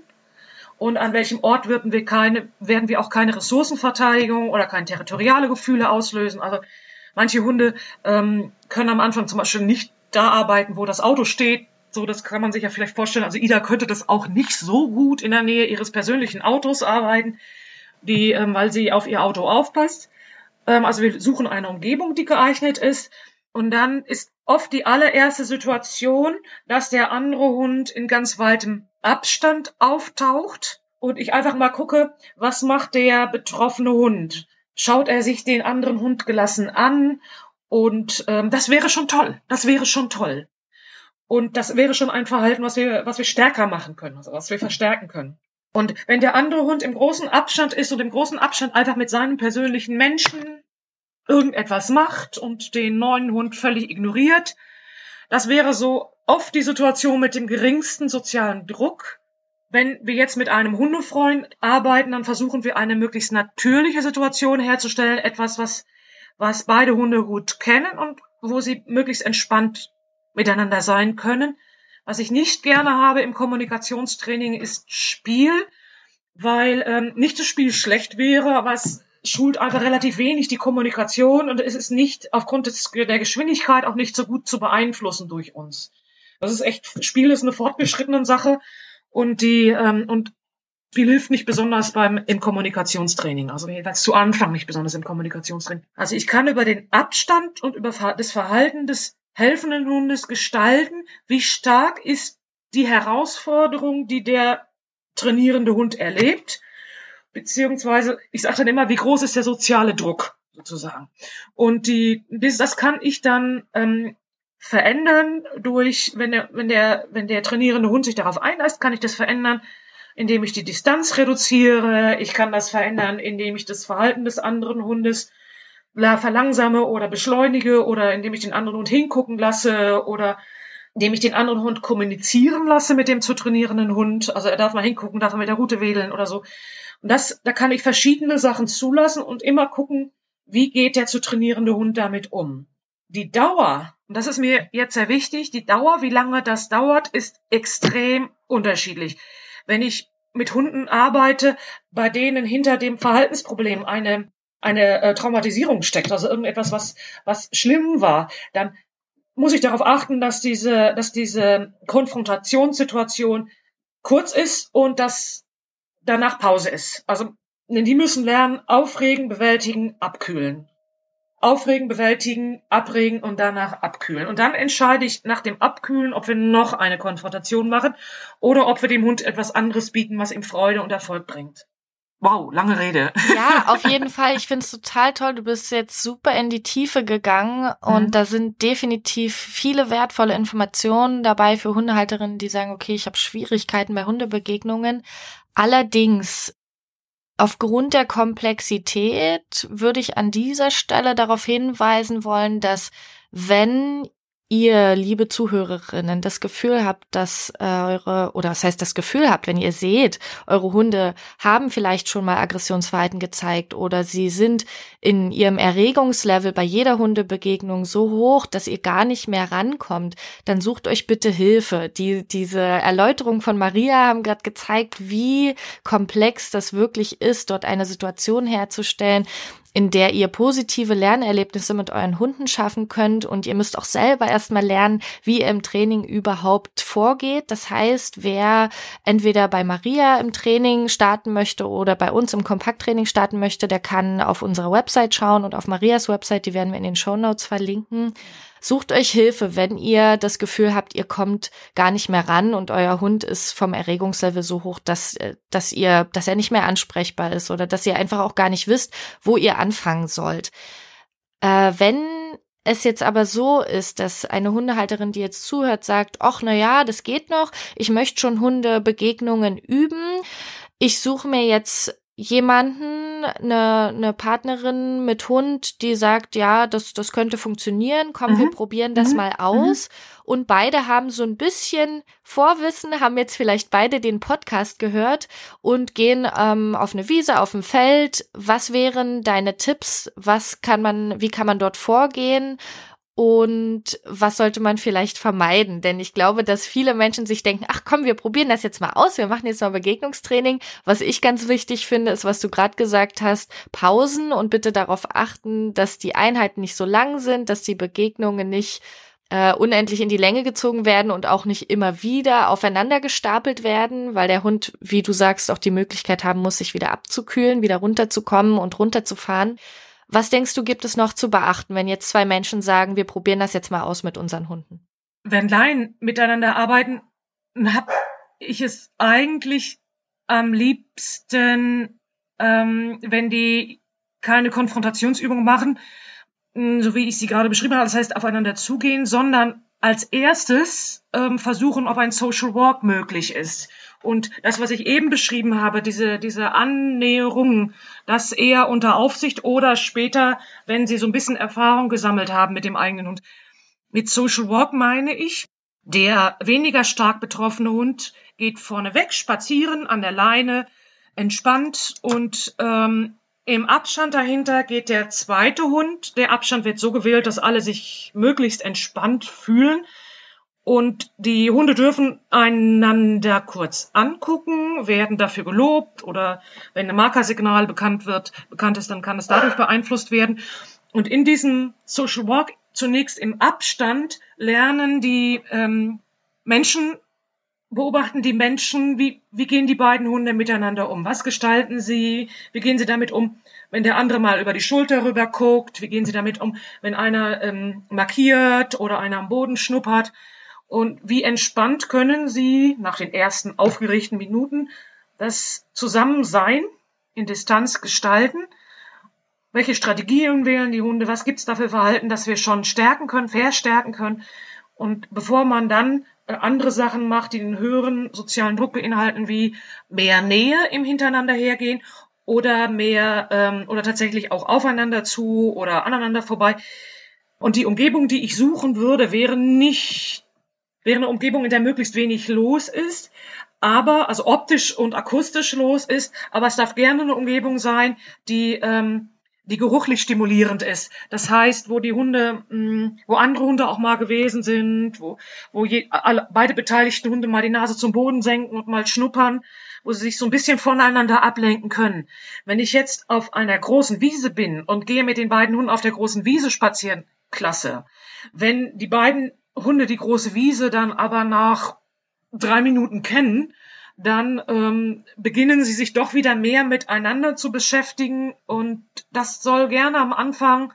und an welchem Ort werden wir keine, werden wir auch keine Ressourcenverteidigung oder keine territoriale Gefühle auslösen. Also manche Hunde ähm, können am Anfang zum Beispiel nicht da arbeiten, wo das Auto steht, so, das kann man sich ja vielleicht vorstellen. Also Ida könnte das auch nicht so gut in der Nähe ihres persönlichen Autos arbeiten, die, ähm, weil sie auf ihr Auto aufpasst. Ähm, also wir suchen eine Umgebung, die geeignet ist. Und dann ist oft die allererste Situation, dass der andere Hund in ganz weitem Abstand auftaucht und ich einfach mal gucke, was macht der betroffene Hund? Schaut er sich den anderen Hund gelassen an? Und ähm, das wäre schon toll. Das wäre schon toll. Und das wäre schon ein Verhalten, was wir, was wir stärker machen können, also was wir verstärken können. Und wenn der andere Hund im großen Abstand ist und im großen Abstand einfach mit seinem persönlichen Menschen irgendetwas macht und den neuen Hund völlig ignoriert, das wäre so oft die Situation mit dem geringsten sozialen Druck. Wenn wir jetzt mit einem Hundefreund arbeiten, dann versuchen wir eine möglichst natürliche Situation herzustellen, etwas, was, was beide Hunde gut kennen und wo sie möglichst entspannt miteinander sein können. Was ich nicht gerne habe im Kommunikationstraining ist Spiel, weil ähm, nicht das Spiel schlecht wäre, aber es schult einfach relativ wenig die Kommunikation und es ist nicht aufgrund des, der Geschwindigkeit auch nicht so gut zu beeinflussen durch uns. Das ist echt, Spiel ist eine fortgeschrittene Sache und die ähm, und Spiel hilft nicht besonders beim im Kommunikationstraining, also jedenfalls zu Anfang nicht besonders im Kommunikationstraining. Also ich kann über den Abstand und über das Verhalten des helfenden Hundes gestalten, wie stark ist die Herausforderung, die der trainierende Hund erlebt, beziehungsweise, ich sage dann immer, wie groß ist der soziale Druck sozusagen. Und die, das kann ich dann ähm, verändern durch, wenn der, wenn der, wenn der trainierende Hund sich darauf einlässt, kann ich das verändern, indem ich die Distanz reduziere. Ich kann das verändern, indem ich das Verhalten des anderen Hundes verlangsame oder beschleunige oder indem ich den anderen Hund hingucken lasse oder indem ich den anderen Hund kommunizieren lasse mit dem zu trainierenden Hund. Also er darf mal hingucken, darf mal mit der Route wählen oder so. Und das, da kann ich verschiedene Sachen zulassen und immer gucken, wie geht der zu trainierende Hund damit um. Die Dauer, und das ist mir jetzt sehr wichtig, die Dauer, wie lange das dauert, ist extrem unterschiedlich. Wenn ich mit Hunden arbeite, bei denen hinter dem Verhaltensproblem eine eine äh, Traumatisierung steckt, also irgendetwas, was, was schlimm war, dann muss ich darauf achten, dass diese, dass diese Konfrontationssituation kurz ist und dass danach Pause ist. Also die müssen lernen, aufregen, bewältigen, abkühlen. Aufregen, bewältigen, abregen und danach abkühlen. Und dann entscheide ich nach dem Abkühlen, ob wir noch eine Konfrontation machen oder ob wir dem Hund etwas anderes bieten, was ihm Freude und Erfolg bringt. Wow, lange Rede. Ja, auf jeden Fall. Ich finde es total toll. Du bist jetzt super in die Tiefe gegangen und mhm. da sind definitiv viele wertvolle Informationen dabei für Hundehalterinnen, die sagen, okay, ich habe Schwierigkeiten bei Hundebegegnungen. Allerdings Aufgrund der Komplexität würde ich an dieser Stelle darauf hinweisen wollen, dass wenn ihr, liebe Zuhörerinnen, das Gefühl habt, dass äh, eure, oder das heißt das Gefühl habt, wenn ihr seht, eure Hunde haben vielleicht schon mal Aggressionsverhalten gezeigt oder sie sind in ihrem Erregungslevel bei jeder Hundebegegnung so hoch, dass ihr gar nicht mehr rankommt, dann sucht euch bitte Hilfe. Die, diese Erläuterung von Maria haben gerade gezeigt, wie komplex das wirklich ist, dort eine Situation herzustellen, in der ihr positive Lernerlebnisse mit euren Hunden schaffen könnt und ihr müsst auch selber erstmal lernen, wie ihr im Training überhaupt vorgeht. Das heißt, wer entweder bei Maria im Training starten möchte oder bei uns im Kompakttraining starten möchte, der kann auf unsere Website schauen und auf Marias Website, die werden wir in den Show Notes verlinken. Sucht euch Hilfe, wenn ihr das Gefühl habt, ihr kommt gar nicht mehr ran und euer Hund ist vom Erregungslevel so hoch, dass, äh, dass ihr, dass er nicht mehr ansprechbar ist oder dass ihr einfach auch gar nicht wisst, wo ihr anfangen sollt. Äh, wenn es jetzt aber so ist, dass eine Hundehalterin, die jetzt zuhört, sagt, ach, na ja, das geht noch, ich möchte schon Hundebegegnungen üben, ich suche mir jetzt jemanden, eine, eine Partnerin mit Hund, die sagt, ja, das, das könnte funktionieren, komm, mhm. wir probieren das mhm. mal aus. Mhm. Und beide haben so ein bisschen Vorwissen, haben jetzt vielleicht beide den Podcast gehört und gehen ähm, auf eine Wiese, auf dem Feld. Was wären deine Tipps? Was kann man, wie kann man dort vorgehen? Und was sollte man vielleicht vermeiden? Denn ich glaube, dass viele Menschen sich denken, ach komm, wir probieren das jetzt mal aus, wir machen jetzt mal Begegnungstraining. Was ich ganz wichtig finde, ist, was du gerade gesagt hast, Pausen und bitte darauf achten, dass die Einheiten nicht so lang sind, dass die Begegnungen nicht äh, unendlich in die Länge gezogen werden und auch nicht immer wieder aufeinander gestapelt werden, weil der Hund, wie du sagst, auch die Möglichkeit haben muss, sich wieder abzukühlen, wieder runterzukommen und runterzufahren. Was denkst du, gibt es noch zu beachten, wenn jetzt zwei Menschen sagen, wir probieren das jetzt mal aus mit unseren Hunden? Wenn Laien miteinander arbeiten, habe ich es eigentlich am liebsten, ähm, wenn die keine Konfrontationsübung machen, hm, so wie ich sie gerade beschrieben habe, das heißt aufeinander zugehen, sondern als erstes ähm, versuchen, ob ein Social Walk möglich ist. Und das, was ich eben beschrieben habe, diese, diese Annäherung, das eher unter Aufsicht oder später, wenn sie so ein bisschen Erfahrung gesammelt haben mit dem eigenen Hund. Mit Social Walk meine ich, der weniger stark betroffene Hund geht vorneweg spazieren an der Leine, entspannt und ähm, im Abstand dahinter geht der zweite Hund. Der Abstand wird so gewählt, dass alle sich möglichst entspannt fühlen. Und die Hunde dürfen einander kurz angucken, werden dafür gelobt oder wenn ein Markersignal bekannt wird, bekannt ist, dann kann es dadurch beeinflusst werden. Und in diesem Social Walk zunächst im Abstand lernen die ähm, Menschen, beobachten die Menschen, wie, wie gehen die beiden Hunde miteinander um? Was gestalten sie? Wie gehen sie damit um, wenn der andere mal über die Schulter rüber guckt? Wie gehen sie damit um, wenn einer ähm, markiert oder einer am Boden schnuppert? Und wie entspannt können Sie nach den ersten aufgeregten Minuten das Zusammensein in Distanz gestalten? Welche Strategien wählen die Hunde? Was gibt's da für Verhalten, das wir schon stärken können, verstärken können? Und bevor man dann äh, andere Sachen macht, die den höheren sozialen Druck beinhalten, wie mehr Nähe im Hintereinander hergehen oder mehr ähm, oder tatsächlich auch aufeinander zu oder aneinander vorbei. Und die Umgebung, die ich suchen würde, wäre nicht wäre eine Umgebung, in der möglichst wenig los ist, aber also optisch und akustisch los ist, aber es darf gerne eine Umgebung sein, die ähm, die geruchlich stimulierend ist. Das heißt, wo die Hunde, mh, mm, wo andere Hunde auch mal gewesen sind, wo, wo je, alle, beide beteiligten Hunde mal die Nase zum Boden senken und mal schnuppern, wo sie sich so ein bisschen voneinander ablenken können. Wenn ich jetzt auf einer großen Wiese bin und gehe mit den beiden Hunden auf der großen Wiese spazieren, klasse. Wenn die beiden Hunde die große Wiese dann aber nach drei Minuten kennen, dann ähm, beginnen sie sich doch wieder mehr miteinander zu beschäftigen und das soll gerne am Anfang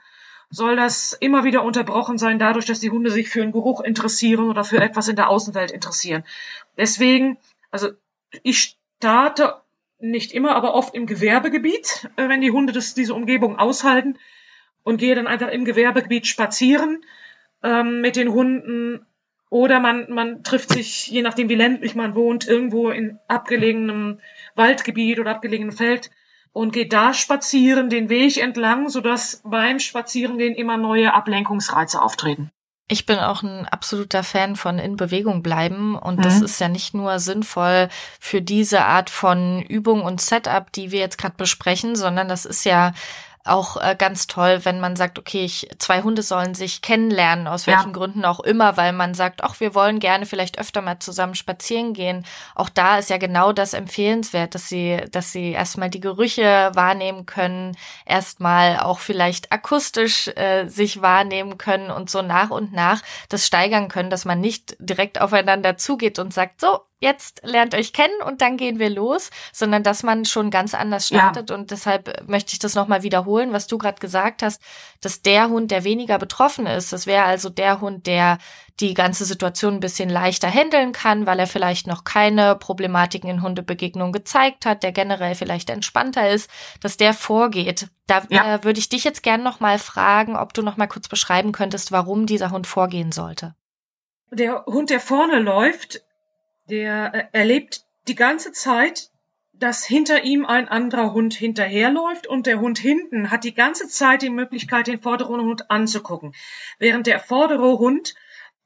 soll das immer wieder unterbrochen sein, dadurch, dass die Hunde sich für einen Geruch interessieren oder für etwas in der Außenwelt interessieren. Deswegen, also ich starte nicht immer, aber oft im Gewerbegebiet, äh, wenn die Hunde das, diese Umgebung aushalten und gehe dann einfach im Gewerbegebiet spazieren ähm, mit den Hunden oder man, man trifft sich, je nachdem wie ländlich man wohnt, irgendwo in abgelegenem Waldgebiet oder abgelegenem Feld und geht da spazieren, den Weg entlang, sodass beim Spazierengehen immer neue Ablenkungsreize auftreten. Ich bin auch ein absoluter Fan von in Bewegung bleiben und mhm. das ist ja nicht nur sinnvoll für diese Art von Übung und Setup, die wir jetzt gerade besprechen, sondern das ist ja auch äh, ganz toll, wenn man sagt, okay, ich, zwei Hunde sollen sich kennenlernen, aus welchen ja. Gründen auch immer, weil man sagt, ach, wir wollen gerne vielleicht öfter mal zusammen spazieren gehen. Auch da ist ja genau das empfehlenswert, dass sie, dass sie erstmal die Gerüche wahrnehmen können, erstmal auch vielleicht akustisch äh, sich wahrnehmen können und so nach und nach das steigern können, dass man nicht direkt aufeinander zugeht und sagt, so, jetzt lernt euch kennen und dann gehen wir los, sondern dass man schon ganz anders startet. Ja. Und deshalb möchte ich das nochmal wiederholen, was du gerade gesagt hast, dass der Hund, der weniger betroffen ist, das wäre also der Hund, der die ganze Situation ein bisschen leichter handeln kann, weil er vielleicht noch keine Problematiken in Hundebegegnungen gezeigt hat, der generell vielleicht entspannter ist, dass der vorgeht. Da ja. äh, würde ich dich jetzt gerne nochmal fragen, ob du nochmal kurz beschreiben könntest, warum dieser Hund vorgehen sollte. Der Hund, der vorne läuft, der äh, erlebt die ganze Zeit, dass hinter ihm ein anderer Hund hinterherläuft und der Hund hinten hat die ganze Zeit die Möglichkeit, den vorderen Hund anzugucken. Während der vordere Hund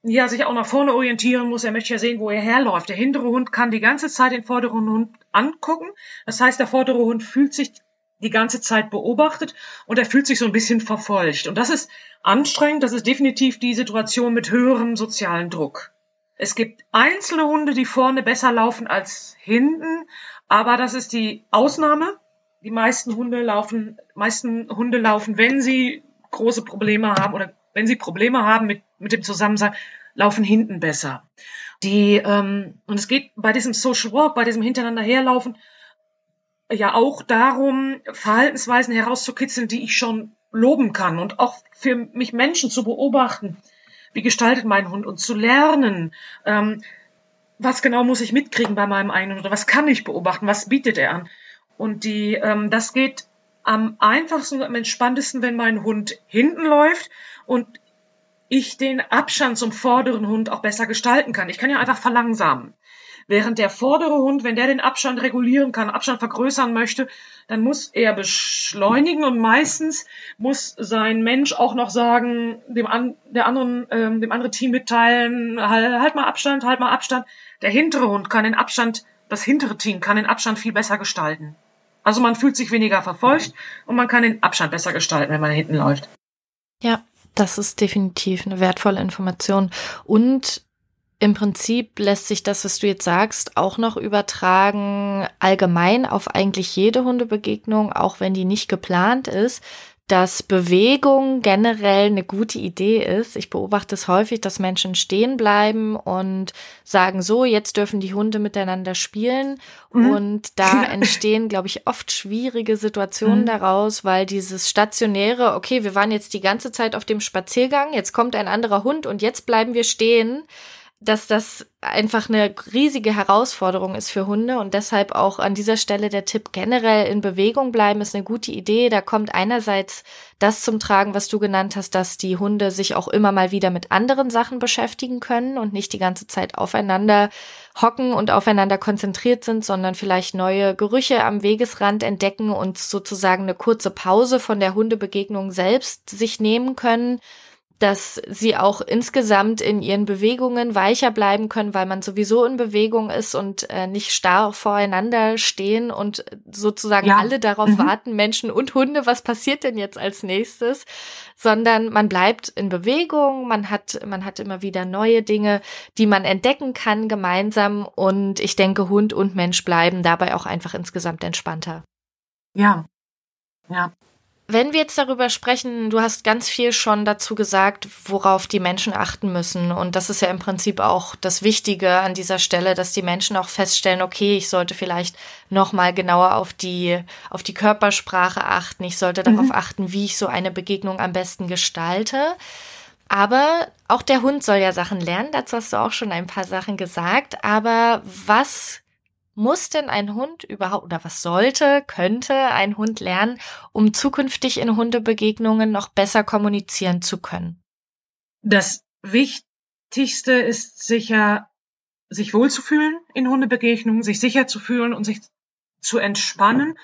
ja sich auch nach vorne orientieren muss, er möchte ja sehen, wo er herläuft. Der hintere Hund kann die ganze Zeit den vorderen Hund angucken. Das heißt, der vordere Hund fühlt sich die ganze Zeit beobachtet und er fühlt sich so ein bisschen verfolgt. Und das ist anstrengend, das ist definitiv die Situation mit höherem sozialen Druck. Es gibt einzelne Hunde, die vorne besser laufen als hinten, aber das ist die Ausnahme. Die meisten Hunde laufen, meisten Hunde laufen, wenn sie große Probleme haben oder wenn sie Probleme haben mit, mit dem Zusammensein, laufen hinten besser. Die, ähm, und es geht bei diesem Social Walk, bei diesem Hintereinander herlaufen, ja auch darum, Verhaltensweisen herauszukitzeln, die ich schon loben kann und auch für mich Menschen zu beobachten wie gestaltet mein Hund und zu lernen, ähm, was genau muss ich mitkriegen bei meinem einen oder was kann ich beobachten, was bietet er an. Und die, ähm, das geht am einfachsten und am entspanntesten, wenn mein Hund hinten läuft und ich den Abstand zum vorderen Hund auch besser gestalten kann. Ich kann ja einfach verlangsamen. Während der vordere Hund, wenn der den Abstand regulieren kann, Abstand vergrößern möchte, dann muss er beschleunigen und meistens muss sein Mensch auch noch sagen, dem, an, der anderen, ähm, dem anderen Team mitteilen, halt, halt mal Abstand, halt mal Abstand. Der hintere Hund kann den Abstand, das hintere Team kann den Abstand viel besser gestalten. Also man fühlt sich weniger verfolgt und man kann den Abstand besser gestalten, wenn man hinten läuft. Ja, das ist definitiv eine wertvolle Information. Und im Prinzip lässt sich das, was du jetzt sagst, auch noch übertragen allgemein auf eigentlich jede Hundebegegnung, auch wenn die nicht geplant ist, dass Bewegung generell eine gute Idee ist. Ich beobachte es häufig, dass Menschen stehen bleiben und sagen so, jetzt dürfen die Hunde miteinander spielen. Mhm. Und da entstehen, glaube ich, oft schwierige Situationen mhm. daraus, weil dieses stationäre, okay, wir waren jetzt die ganze Zeit auf dem Spaziergang, jetzt kommt ein anderer Hund und jetzt bleiben wir stehen dass das einfach eine riesige Herausforderung ist für Hunde und deshalb auch an dieser Stelle der Tipp generell in Bewegung bleiben ist eine gute Idee. Da kommt einerseits das zum Tragen, was du genannt hast, dass die Hunde sich auch immer mal wieder mit anderen Sachen beschäftigen können und nicht die ganze Zeit aufeinander hocken und aufeinander konzentriert sind, sondern vielleicht neue Gerüche am Wegesrand entdecken und sozusagen eine kurze Pause von der Hundebegegnung selbst sich nehmen können dass sie auch insgesamt in ihren Bewegungen weicher bleiben können, weil man sowieso in Bewegung ist und äh, nicht starr voreinander stehen und sozusagen ja. alle darauf mhm. warten, Menschen und Hunde, was passiert denn jetzt als nächstes, sondern man bleibt in Bewegung, man hat, man hat immer wieder neue Dinge, die man entdecken kann gemeinsam und ich denke, Hund und Mensch bleiben dabei auch einfach insgesamt entspannter. Ja, ja. Wenn wir jetzt darüber sprechen, du hast ganz viel schon dazu gesagt, worauf die Menschen achten müssen. Und das ist ja im Prinzip auch das Wichtige an dieser Stelle, dass die Menschen auch feststellen, okay, ich sollte vielleicht nochmal genauer auf die, auf die Körpersprache achten. Ich sollte darauf mhm. achten, wie ich so eine Begegnung am besten gestalte. Aber auch der Hund soll ja Sachen lernen. Dazu hast du auch schon ein paar Sachen gesagt. Aber was muss denn ein Hund überhaupt oder was sollte, könnte ein Hund lernen, um zukünftig in Hundebegegnungen noch besser kommunizieren zu können? Das Wichtigste ist sicher, sich wohlzufühlen in Hundebegegnungen, sich sicher zu fühlen und sich zu entspannen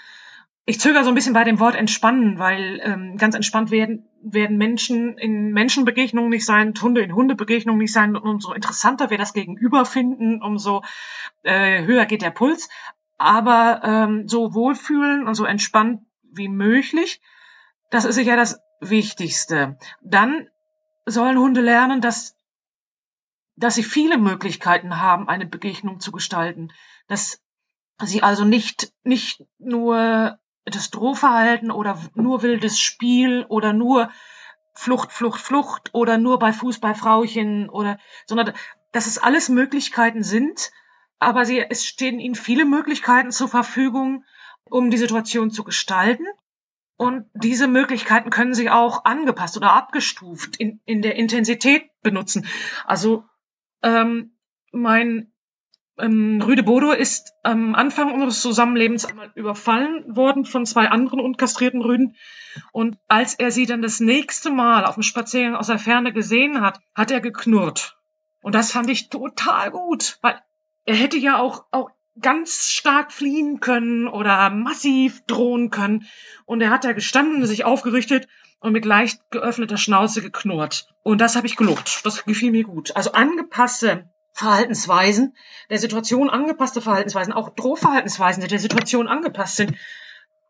ich zögere so ein bisschen bei dem Wort entspannen, weil ähm, ganz entspannt werden, werden Menschen in Menschenbegegnungen nicht sein, Hunde in Hundebegegnungen nicht sein. Und umso interessanter wir das Gegenüber finden, umso äh, höher geht der Puls. Aber ähm, so wohlfühlen und so entspannt wie möglich, das ist sicher das Wichtigste. Dann sollen Hunde lernen, dass, dass sie viele Möglichkeiten haben, eine Begegnung zu gestalten. Dass sie also nicht, nicht nur das Drohverhalten oder nur wildes Spiel oder nur Flucht, Flucht, Flucht oder nur bei Fußballfrauchen oder, sondern dass es alles Möglichkeiten sind, aber sie, es stehen ihnen viele Möglichkeiten zur Verfügung, um die Situation zu gestalten. Und diese Möglichkeiten können sie auch angepasst oder abgestuft in, in der Intensität benutzen. Also ähm, mein ähm, Rüde Bodo ist am Anfang unseres Zusammenlebens einmal überfallen worden von zwei anderen unkastrierten Rüden. Und als er sie dann das nächste Mal auf dem Spaziergang aus der Ferne gesehen hat, hat er geknurrt. Und das fand ich total gut, weil er hätte ja auch, auch ganz stark fliehen können oder massiv drohen können. Und er hat da gestanden, sich aufgerichtet und mit leicht geöffneter Schnauze geknurrt. Und das habe ich gelobt. Das gefiel mir gut. Also angepasste Verhaltensweisen, der Situation angepasste Verhaltensweisen, auch Drohverhaltensweisen, die der Situation angepasst sind,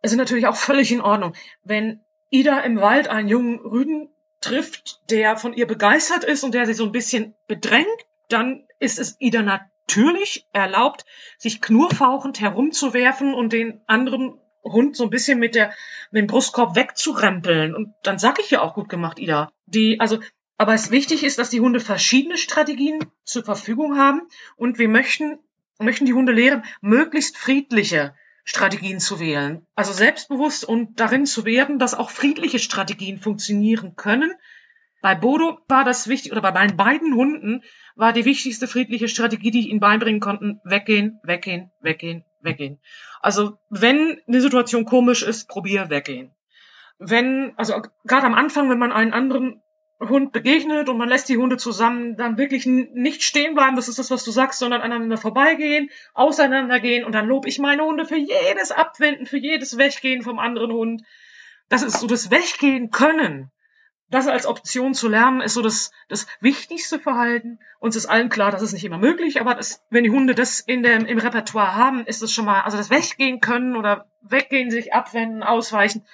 sind natürlich auch völlig in Ordnung. Wenn Ida im Wald einen jungen Rüden trifft, der von ihr begeistert ist und der sie so ein bisschen bedrängt, dann ist es Ida natürlich erlaubt, sich knurfauchend herumzuwerfen und den anderen Hund so ein bisschen mit der mit dem Brustkorb wegzurempeln. Und dann sag ich ja auch gut gemacht, Ida. Die, also aber es wichtig ist, dass die Hunde verschiedene Strategien zur Verfügung haben und wir möchten, möchten die Hunde lehren, möglichst friedliche Strategien zu wählen. Also selbstbewusst und darin zu werden, dass auch friedliche Strategien funktionieren können. Bei Bodo war das wichtig, oder bei meinen beiden Hunden war die wichtigste friedliche Strategie, die ich ihnen beibringen konnten, weggehen, weggehen, weggehen, weggehen. Also wenn eine Situation komisch ist, probier weggehen. Wenn, also gerade am Anfang, wenn man einen anderen Hund begegnet und man lässt die Hunde zusammen dann wirklich nicht stehen bleiben, das ist das, was du sagst, sondern aneinander vorbeigehen, auseinandergehen und dann lobe ich meine Hunde für jedes Abwenden, für jedes Weggehen vom anderen Hund. Das ist so das Weggehen können. Das als Option zu lernen, ist so das, das wichtigste Verhalten. Uns ist allen klar, das ist nicht immer möglich, aber das, wenn die Hunde das in dem, im Repertoire haben, ist es schon mal, also das Weggehen können oder Weggehen, sich abwenden, ausweichen,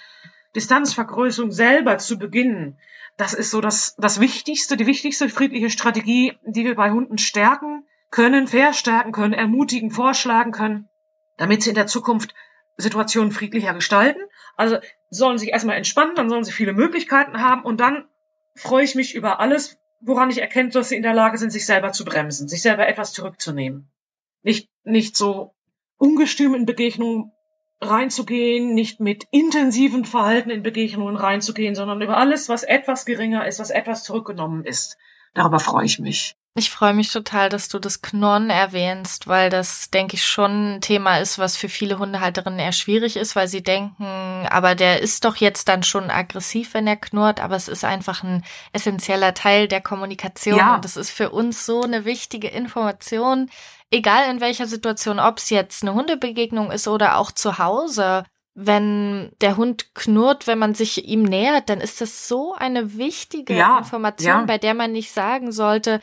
Distanzvergrößerung selber zu beginnen das ist so das, das Wichtigste, die wichtigste friedliche Strategie, die wir bei Hunden stärken können, verstärken können, ermutigen, vorschlagen können, damit sie in der Zukunft Situationen friedlicher gestalten. Also sollen sich erstmal entspannen, dann sollen sie viele Möglichkeiten haben und dann freue ich mich über alles, woran ich erkenne, dass sie in der Lage sind, sich selber zu bremsen, sich selber etwas zurückzunehmen. Nicht, nicht so ungestüm in Begegnungen reinzugehen, nicht mit intensiven Verhalten in Begegnungen reinzugehen, sondern über alles, was etwas geringer ist, was etwas zurückgenommen ist. Darüber freue ich mich. Ich freue mich total, dass du das Knurren erwähnst, weil das, denke ich, schon ein Thema ist, was für viele Hundehalterinnen eher schwierig ist, weil sie denken, aber der ist doch jetzt dann schon aggressiv, wenn er knurrt, aber es ist einfach ein essentieller Teil der Kommunikation ja. und das ist für uns so eine wichtige Information, egal in welcher Situation, ob es jetzt eine Hundebegegnung ist oder auch zu Hause wenn der Hund knurrt, wenn man sich ihm nähert, dann ist das so eine wichtige ja, Information, ja. bei der man nicht sagen sollte,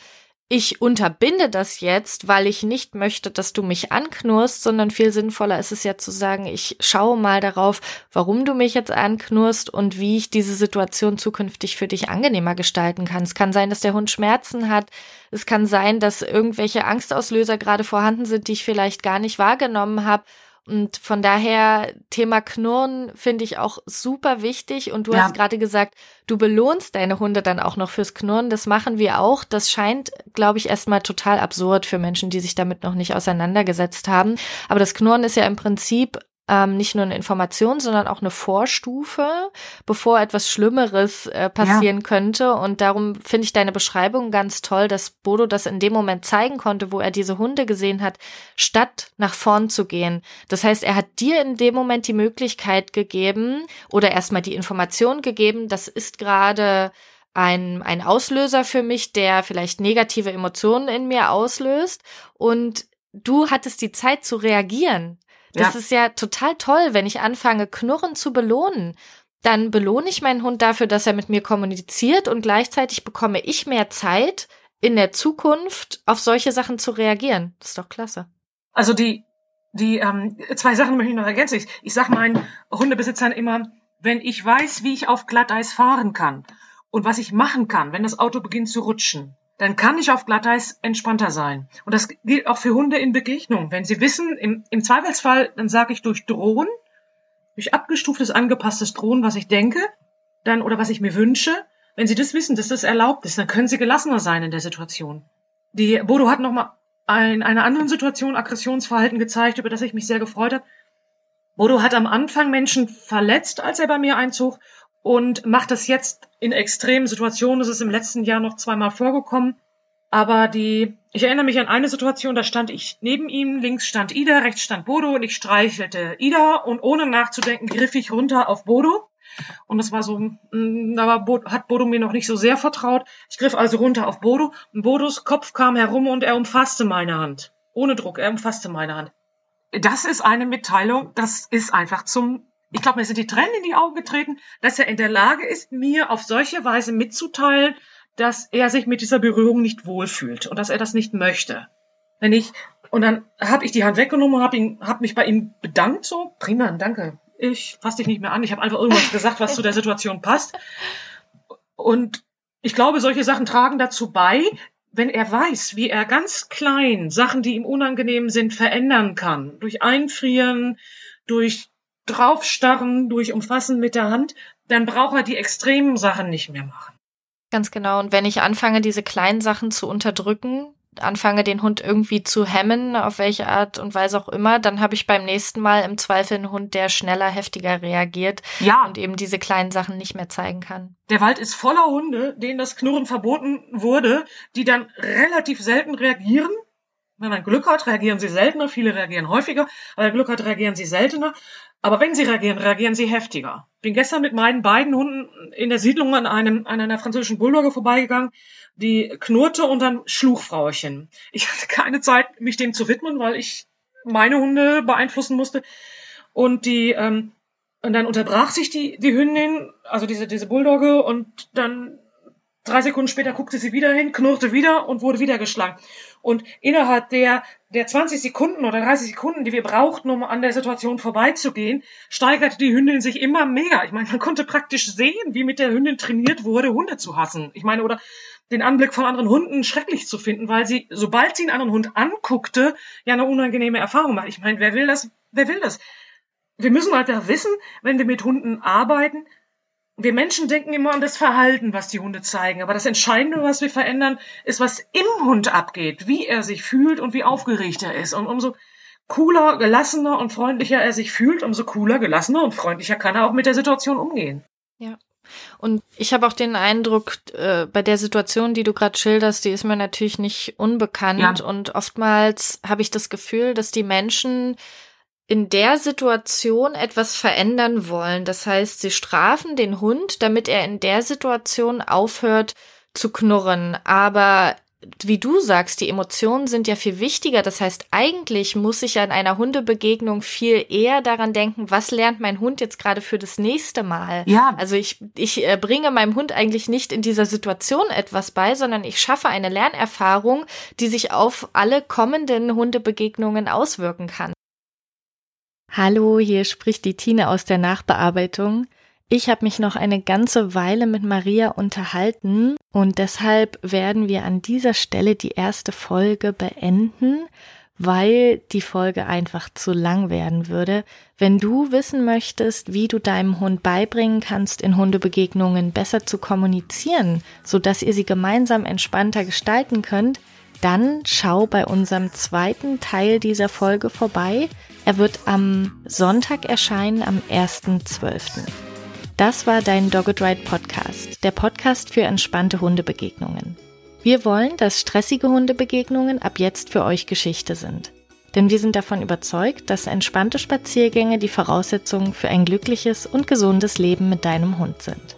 ich unterbinde das jetzt, weil ich nicht möchte, dass du mich anknurst, sondern viel sinnvoller ist es ja zu sagen, ich schaue mal darauf, warum du mich jetzt anknurst und wie ich diese Situation zukünftig für dich angenehmer gestalten kann. Es kann sein, dass der Hund Schmerzen hat. Es kann sein, dass irgendwelche Angstauslöser gerade vorhanden sind, die ich vielleicht gar nicht wahrgenommen habe. Und von daher, Thema Knurren finde ich auch super wichtig. Und du ja. hast gerade gesagt, du belohnst deine Hunde dann auch noch fürs Knurren. Das machen wir auch. Das scheint, glaube ich, erstmal total absurd für Menschen, die sich damit noch nicht auseinandergesetzt haben. Aber das Knurren ist ja im Prinzip ähm, nicht nur eine Information, sondern auch eine Vorstufe, bevor etwas Schlimmeres äh, passieren ja. könnte. Und darum finde ich deine Beschreibung ganz toll, dass Bodo das in dem Moment zeigen konnte, wo er diese Hunde gesehen hat, statt nach vorn zu gehen. Das heißt, er hat dir in dem Moment die Möglichkeit gegeben oder erstmal die Information gegeben, das ist gerade ein, ein Auslöser für mich, der vielleicht negative Emotionen in mir auslöst. Und du hattest die Zeit zu reagieren. Das ja. ist ja total toll, wenn ich anfange, Knurren zu belohnen. Dann belohne ich meinen Hund dafür, dass er mit mir kommuniziert und gleichzeitig bekomme ich mehr Zeit, in der Zukunft auf solche Sachen zu reagieren. Das ist doch klasse. Also die, die ähm, zwei Sachen möchte ich noch ergänzen. Ich, ich sage meinen Hundebesitzern immer, wenn ich weiß, wie ich auf Glatteis fahren kann und was ich machen kann, wenn das Auto beginnt zu rutschen, dann kann ich auf Glatteis entspannter sein. Und das gilt auch für Hunde in Begegnung. Wenn sie wissen, im, im Zweifelsfall, dann sage ich durch Drohen, durch abgestuftes, angepasstes Drohen, was ich denke, dann oder was ich mir wünsche. Wenn sie das wissen, dass das erlaubt ist, dann können sie gelassener sein in der Situation. Die Bodo hat nochmal in einer anderen Situation Aggressionsverhalten gezeigt, über das ich mich sehr gefreut habe. Bodo hat am Anfang Menschen verletzt, als er bei mir einzog und macht das jetzt in extremen Situationen. Das ist im letzten Jahr noch zweimal vorgekommen. Aber die, ich erinnere mich an eine Situation, da stand ich neben ihm, links stand Ida, rechts stand Bodo und ich streichelte Ida und ohne nachzudenken griff ich runter auf Bodo. Und das war so, mm, da war, hat Bodo mir noch nicht so sehr vertraut. Ich griff also runter auf Bodo und Bodos Kopf kam herum und er umfasste meine Hand. Ohne Druck, er umfasste meine Hand. Das ist eine Mitteilung, das ist einfach zum ich glaube, mir sind die Tränen in die Augen getreten, dass er in der Lage ist, mir auf solche Weise mitzuteilen, dass er sich mit dieser Berührung nicht wohlfühlt und dass er das nicht möchte. Wenn ich und dann habe ich die Hand weggenommen und habe ihn, hab mich bei ihm bedankt, so prima, danke. Ich fasse dich nicht mehr an. Ich habe einfach irgendwas gesagt, was zu der Situation passt. Und ich glaube, solche Sachen tragen dazu bei, wenn er weiß, wie er ganz klein Sachen, die ihm unangenehm sind, verändern kann. Durch Einfrieren, durch draufstarren, durch Umfassen mit der Hand, dann braucht er die extremen Sachen nicht mehr machen. Ganz genau. Und wenn ich anfange, diese kleinen Sachen zu unterdrücken, anfange, den Hund irgendwie zu hemmen, auf welche Art und Weise auch immer, dann habe ich beim nächsten Mal im Zweifel einen Hund, der schneller, heftiger reagiert ja. und eben diese kleinen Sachen nicht mehr zeigen kann. Der Wald ist voller Hunde, denen das Knurren verboten wurde, die dann relativ selten reagieren wenn man Glück hat, reagieren sie seltener, viele reagieren häufiger, aber Glück hat, reagieren sie seltener. Aber wenn sie reagieren, reagieren sie heftiger. Bin gestern mit meinen beiden Hunden in der Siedlung an einem an einer französischen Bulldogge vorbeigegangen, die knurrte und dann Schluchfrauchen. Ich hatte keine Zeit, mich dem zu widmen, weil ich meine Hunde beeinflussen musste. Und die ähm, und dann unterbrach sich die die Hündin, also diese diese Bulldogge, und dann drei Sekunden später guckte sie wieder hin, knurrte wieder und wurde wieder geschlagen. Und innerhalb der, der 20 Sekunden oder 30 Sekunden, die wir brauchten, um an der Situation vorbeizugehen, steigerte die Hündin sich immer mehr. Ich meine, man konnte praktisch sehen, wie mit der Hündin trainiert wurde, Hunde zu hassen. Ich meine, oder den Anblick von anderen Hunden schrecklich zu finden, weil sie, sobald sie einen anderen Hund anguckte, ja eine unangenehme Erfahrung macht. Ich meine, wer will das? Wer will das? Wir müssen halt da wissen, wenn wir mit Hunden arbeiten, wir Menschen denken immer an das Verhalten, was die Hunde zeigen. Aber das Entscheidende, was wir verändern, ist, was im Hund abgeht, wie er sich fühlt und wie aufgeregt er ist. Und umso cooler, gelassener und freundlicher er sich fühlt, umso cooler, gelassener und freundlicher kann er auch mit der Situation umgehen. Ja. Und ich habe auch den Eindruck, äh, bei der Situation, die du gerade schilderst, die ist mir natürlich nicht unbekannt. Ja. Und oftmals habe ich das Gefühl, dass die Menschen in der Situation etwas verändern wollen. Das heißt, sie strafen den Hund, damit er in der Situation aufhört zu knurren. Aber wie du sagst, die Emotionen sind ja viel wichtiger. Das heißt, eigentlich muss ich an einer Hundebegegnung viel eher daran denken, was lernt mein Hund jetzt gerade für das nächste Mal. Ja. Also ich, ich äh, bringe meinem Hund eigentlich nicht in dieser Situation etwas bei, sondern ich schaffe eine Lernerfahrung, die sich auf alle kommenden Hundebegegnungen auswirken kann. Hallo, hier spricht die Tine aus der Nachbearbeitung. Ich habe mich noch eine ganze Weile mit Maria unterhalten und deshalb werden wir an dieser Stelle die erste Folge beenden, weil die Folge einfach zu lang werden würde. Wenn du wissen möchtest, wie du deinem Hund beibringen kannst, in Hundebegegnungen besser zu kommunizieren, so dass ihr sie gemeinsam entspannter gestalten könnt, dann schau bei unserem zweiten Teil dieser Folge vorbei. Er wird am Sonntag erscheinen, am 1.12. Das war dein Dogged Ride Podcast, der Podcast für entspannte Hundebegegnungen. Wir wollen, dass stressige Hundebegegnungen ab jetzt für euch Geschichte sind. Denn wir sind davon überzeugt, dass entspannte Spaziergänge die Voraussetzung für ein glückliches und gesundes Leben mit deinem Hund sind.